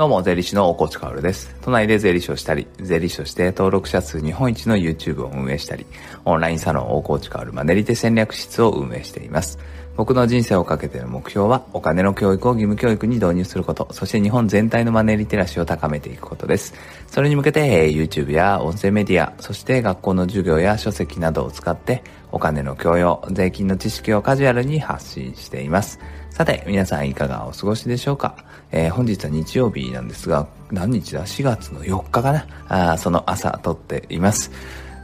どうも、税理士の大河内かおるです。都内で税理士をしたり、税理士として登録者数日本一の YouTube を運営したり、オンラインサロン大河内かおるマネリテ戦略室を運営しています。僕の人生をかけての目標は、お金の教育を義務教育に導入すること、そして日本全体のマネーリテラシーを高めていくことです。それに向けて、YouTube や音声メディア、そして学校の授業や書籍などを使って、お金の教養、税金の知識をカジュアルに発信しています。さて、皆さんいかがお過ごしでしょうか、えー、本日は日曜日なんですが、何日だ ?4 月の4日かな？あその朝撮っています。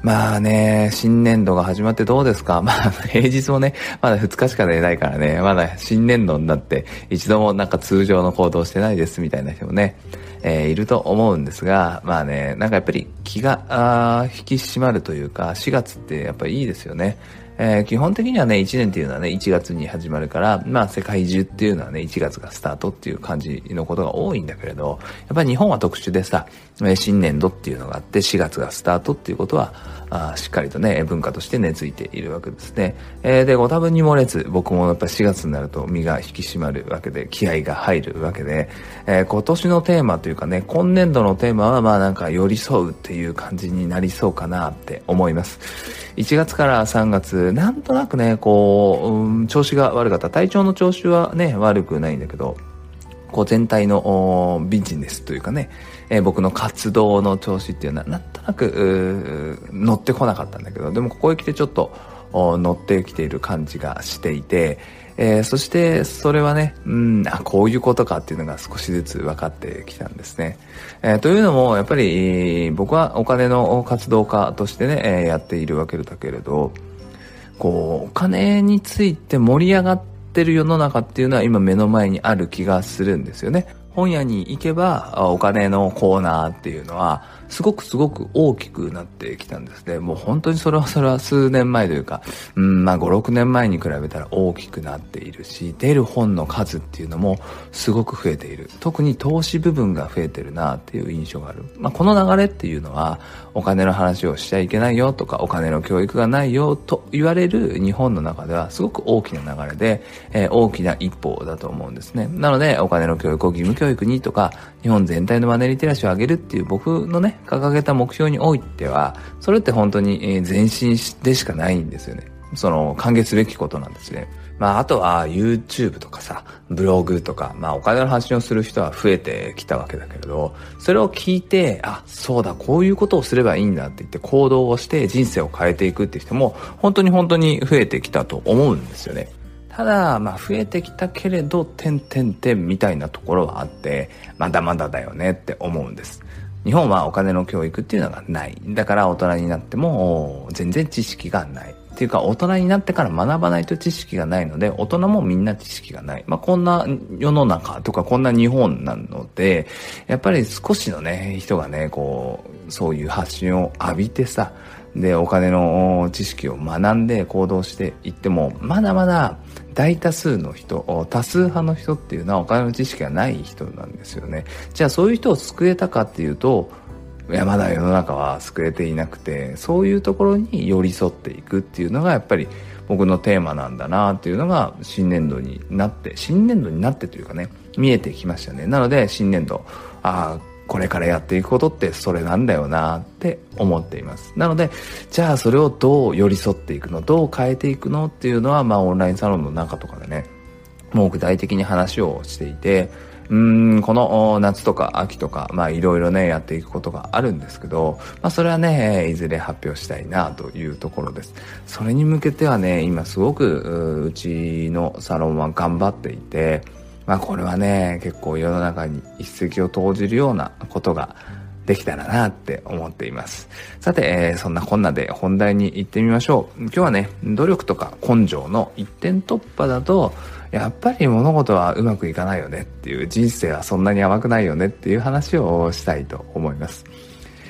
まあね、新年度が始まってどうですか？まあ、平日もね、まだ2日しか寝ないからね、まだ新年度になって一度もなんか通常の行動してないですみたいな人もね、えー、いると思うんですが、まあね、なんかやっぱり気が引き締まるというか、4月ってやっぱりいいですよね。えー、基本的にはね、1年っていうのはね、1月に始まるから、まあ世界中っていうのはね、1月がスタートっていう感じのことが多いんだけれど、やっぱり日本は特殊でさ、新年度っていうのがあって、4月がスタートっていうことは、あしっかりとね、文化として根付いているわけですね。えー、で、ご多分に漏れず、僕もやっぱ4月になると身が引き締まるわけで、気合が入るわけで、えー、今年のテーマというかね、今年度のテーマはまあなんか寄り添うっていう感じになりそうかなって思います。1月から3月、なんとなくね、こう、うん、調子が悪かった。体調の調子はね、悪くないんだけど、こう全体のビジネスというかね、えー、僕の活動の調子っていうのはなんとなく乗ってこなかったんだけど、でもここへ来てちょっと乗ってきている感じがしていて、えー、そしてそれはね、うん、あ、こういうことかっていうのが少しずつ分かってきたんですね。えー、というのも、やっぱり、僕はお金の活動家としてね、え、やっているわけだけれど、こう、お金について盛り上がってる世の中っていうのは今目の前にある気がするんですよね。本屋に行けばお金のコーナーっていうのはすごくすごく大きくなってきたんですね。もう本当にそれはそれは数年前というか、うん、まあ5、6年前に比べたら大きくなっているし、出る本の数っていうのもすごく増えている。特に投資部分が増えてるなっていう印象がある。まあこの流れっていうのは、お金の話をしちゃいけないよとか、お金の教育がないよと言われる日本の中ではすごく大きな流れで、えー、大きな一歩だと思うんですね。なので、お金の教育を義務教育にとか、日本全体のマネリテラシーを上げるっていう僕のね、掲げた目標においては、それって本当に前進でしかないんですよね。その、歓迎すべきことなんですね。まあ、あとは YouTube とかさ、ブログとか、まあ、お金の発信をする人は増えてきたわけだけれど、それを聞いて、あ、そうだ、こういうことをすればいいんだって言って行動をして人生を変えていくって人も、本当に本当に増えてきたと思うんですよね。ただ、まあ、増えてきたけれど、点々点みたいなところはあって、まだまだだよねって思うんです。日本はお金の教育っていうのがない。だから大人になっても全然知識がない。っていうか大人になってから学ばないと知識がないので、大人もみんな知識がない。まあ、こんな世の中とかこんな日本なので、やっぱり少しのね、人がね、こう、そういう発信を浴びてさ、で、お金の知識を学んで行動していっても、まだまだ大多数の人、多数派の人っていうのはお金の知識がない人なんですよね。じゃあそういう人を救えたかっていうと、いや、まだ世の中は救えていなくて、そういうところに寄り添っていくっていうのがやっぱり僕のテーマなんだなっていうのが新年度になって、新年度になってというかね、見えてきましたね。なので新年度、ああ、これからやっていくことってそれなんだよなって思っています。なので、じゃあそれをどう寄り添っていくの、どう変えていくのっていうのは、まあオンラインサロンの中とかでね、もう具体的に話をしていて、うん、この夏とか秋とか、まあいろいろね、やっていくことがあるんですけど、まあそれはね、いずれ発表したいなというところです。それに向けてはね、今すごくうちのサロンは頑張っていて、まあこれはね、結構世の中に一石を投じるようなことができたらなって思っています。さて、えー、そんなこんなで本題に行ってみましょう。今日はね、努力とか根性の一点突破だと、やっぱり物事はうまくいかないよねっていう、人生はそんなに甘くないよねっていう話をしたいと思います。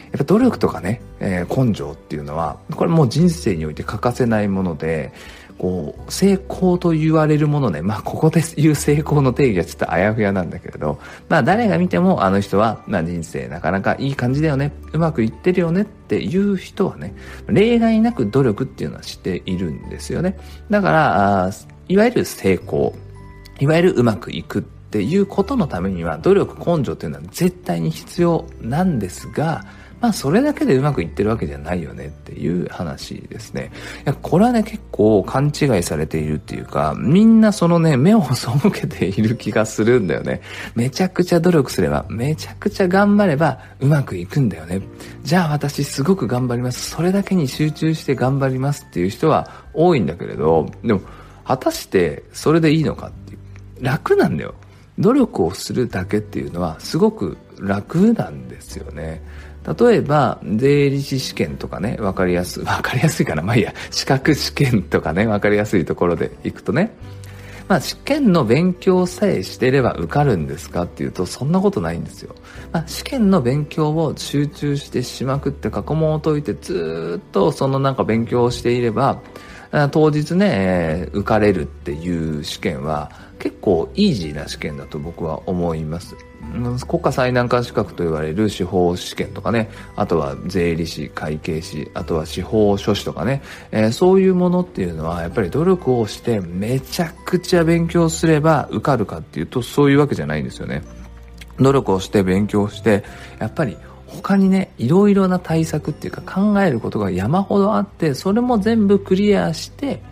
やっぱ努力とかね、えー、根性っていうのは、これもう人生において欠かせないもので、こう、成功と言われるものね、まあ、ここで言う成功の定義はちょっとあやふやなんだけれど、まあ、誰が見てもあの人は、まあ、人生なかなかいい感じだよね、うまくいってるよね。っていう人はね、例外なく努力っていうのはしているんですよね。だから、あいわゆる成功、いわゆるうまくいく。っていうことのためには努力根性っていうのは絶対に必要なんですがまあそれだけでうまくいってるわけじゃないよね。っていう話ですね。いや、これはね結構勘違いされているっていうか、みんなそのね、目を背けている気がするんだよね。めちゃくちゃ努力すれば、めちゃくちゃ頑張ればうまくいくんだよね。じゃあ私すごく頑張ります。それだけに集中して頑張りますっていう人は多いんだけれど、でも果たしてそれでいいのかっていう。楽なんだよ。努力をするだけっていうのはすごく楽なんですよね。例えば、税理士試験とかね、わかりやすい、わかりやすいかな。まあいいや、資格試験とかね、わかりやすいところで行くとね、まあ試験の勉強さえしてれば受かるんですかっていうと、そんなことないんですよ。まあ試験の勉強を集中してしまくって過去問を解いてずっとそのなんか勉強をしていれば、当日ね、受かれるっていう試験は結構イージーな試験だと僕は思います。国家最難関資格と言われる司法試験とかね、あとは税理士、会計士、あとは司法書士とかね、えー、そういうものっていうのはやっぱり努力をしてめちゃくちゃ勉強すれば受かるかっていうとそういうわけじゃないんですよね。努力をして勉強して、やっぱり他にね、いろいろな対策っていうか考えることが山ほどあって、それも全部クリアして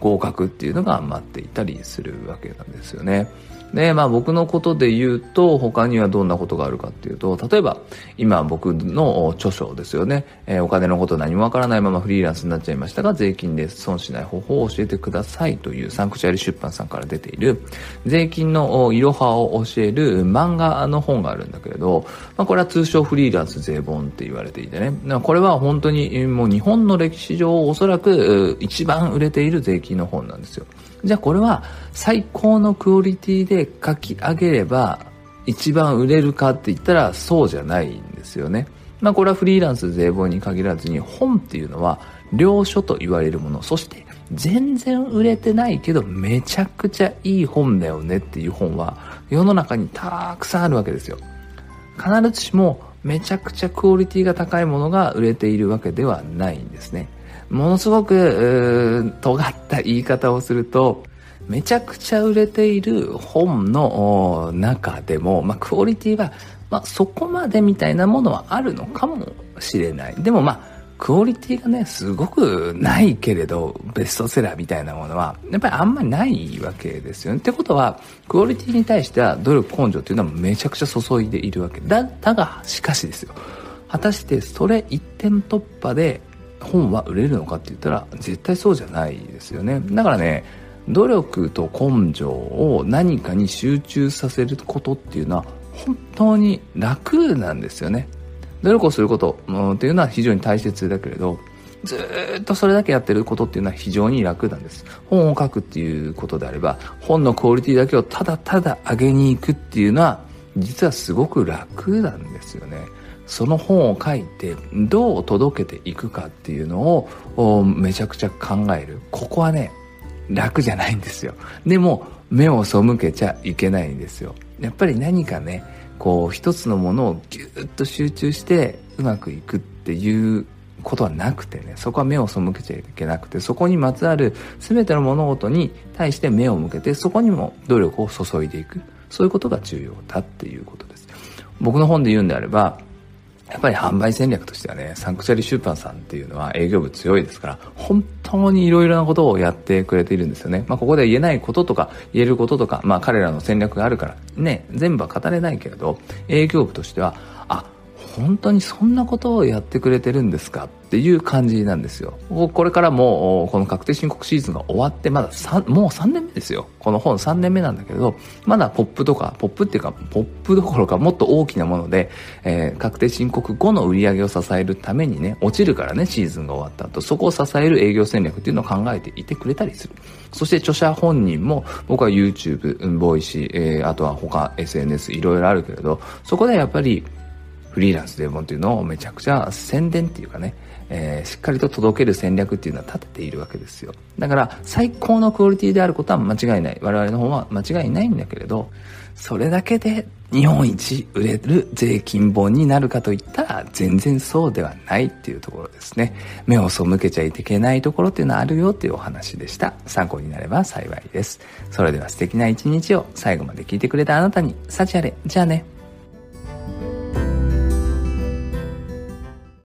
合格っていうのが待っていたりするわけなんですよね。で、まあ僕のことで言うと、他にはどんなことがあるかっていうと、例えば、今僕の著書ですよね、えー、お金のこと何もわからないままフリーランスになっちゃいましたが、税金で損しない方法を教えてくださいというサンクチュアリ出版さんから出ている、税金のいろはを教える漫画の本があるんだけれど、まあこれは通称フリーランス税本って言われていてね、これは本当にもう日本の歴史上おそらく一番売れている税金の本なんですよ。じゃあこれは最高のクオリティでで書き上げれば一番売れるかって言ったらそうじゃないんですよね。まあこれはフリーランス税本に限らずに本っていうのは良書と言われるもの、そして全然売れてないけどめちゃくちゃいい本だよねっていう本は世の中にたくさんあるわけですよ。必ずしもめちゃくちゃクオリティが高いものが売れているわけではないんですね。ものすごく尖った言い方をするとめちゃくちゃ売れている本の中でも、まあ、クオリティは、まあ、そこまでみたいなものはあるのかもしれない。でもまあ、クオリティがね、すごくないけれど、ベストセラーみたいなものは、やっぱりあんまりないわけですよね。ってことは、クオリティに対しては努力根性っていうのはめちゃくちゃ注いでいるわけ。だ、だが、しかしですよ。果たしてそれ一点突破で本は売れるのかって言ったら絶対そうじゃないですよねだからね努力と根性を何かに集中させることっていうのは本当に楽なんですよね努力をすること、っていうのは非常に大切だけれどずっとそれだけやってることっていうのは非常に楽なんです。本を書くっていうことであれば、本のクオリティだけをただただ上げに行くっていうのは、実はすごく楽なんですよね。その本を書いてどう届けていくかっていうのをめちゃくちゃ考える。ここはね、楽じゃないんですよ。でも、目を背けちゃいけないんですよ。やっぱり何かね、こう一つのものをぎゅっと集中してうまくいくっていうことはなくてね、そこは目を背けちゃいけなくて、そこにまつわる全ての物事に対して目を向けて、そこにも努力を注いでいく。そういうことが重要だっていうことです。僕の本で言うんであれば、やっぱり販売戦略としてはね、サンクチャリ出版さんっていうのは営業部強いですから、本当に色々なことをやってくれているんですよね。まあここで言えないこととか、言えることとか、まあ彼らの戦略があるから、ね、全部は語れないけれど、営業部としては、あ、本当にそんなことをやってくれてるんですかっていう感じなんですよ。これからもこの確定申告シーズンが終わってまだ3、もう3年目ですよ。この本3年目なんだけど、まだポップとか、ポップっていうか、ポップどころかもっと大きなもので、えー、確定申告後の売り上げを支えるためにね、落ちるからね、シーズンが終わった後、そこを支える営業戦略っていうのを考えていてくれたりする。そして著者本人も、僕は YouTube、ボイシー、えー、あとは他 SNS いろいろあるけれど、そこでやっぱり、フリーランスデーモンっていうのをめちゃくちゃ宣伝っていうかね、えー、しっかりと届ける戦略っていうのは立てているわけですよ。だから最高のクオリティであることは間違いない。我々の方は間違いないんだけれど、それだけで日本一売れる税金本になるかといったら全然そうではないっていうところですね。目を背けちゃいけないところっていうのはあるよっていうお話でした。参考になれば幸いです。それでは素敵な一日を最後まで聞いてくれたあなたに、幸あれ。じゃあね。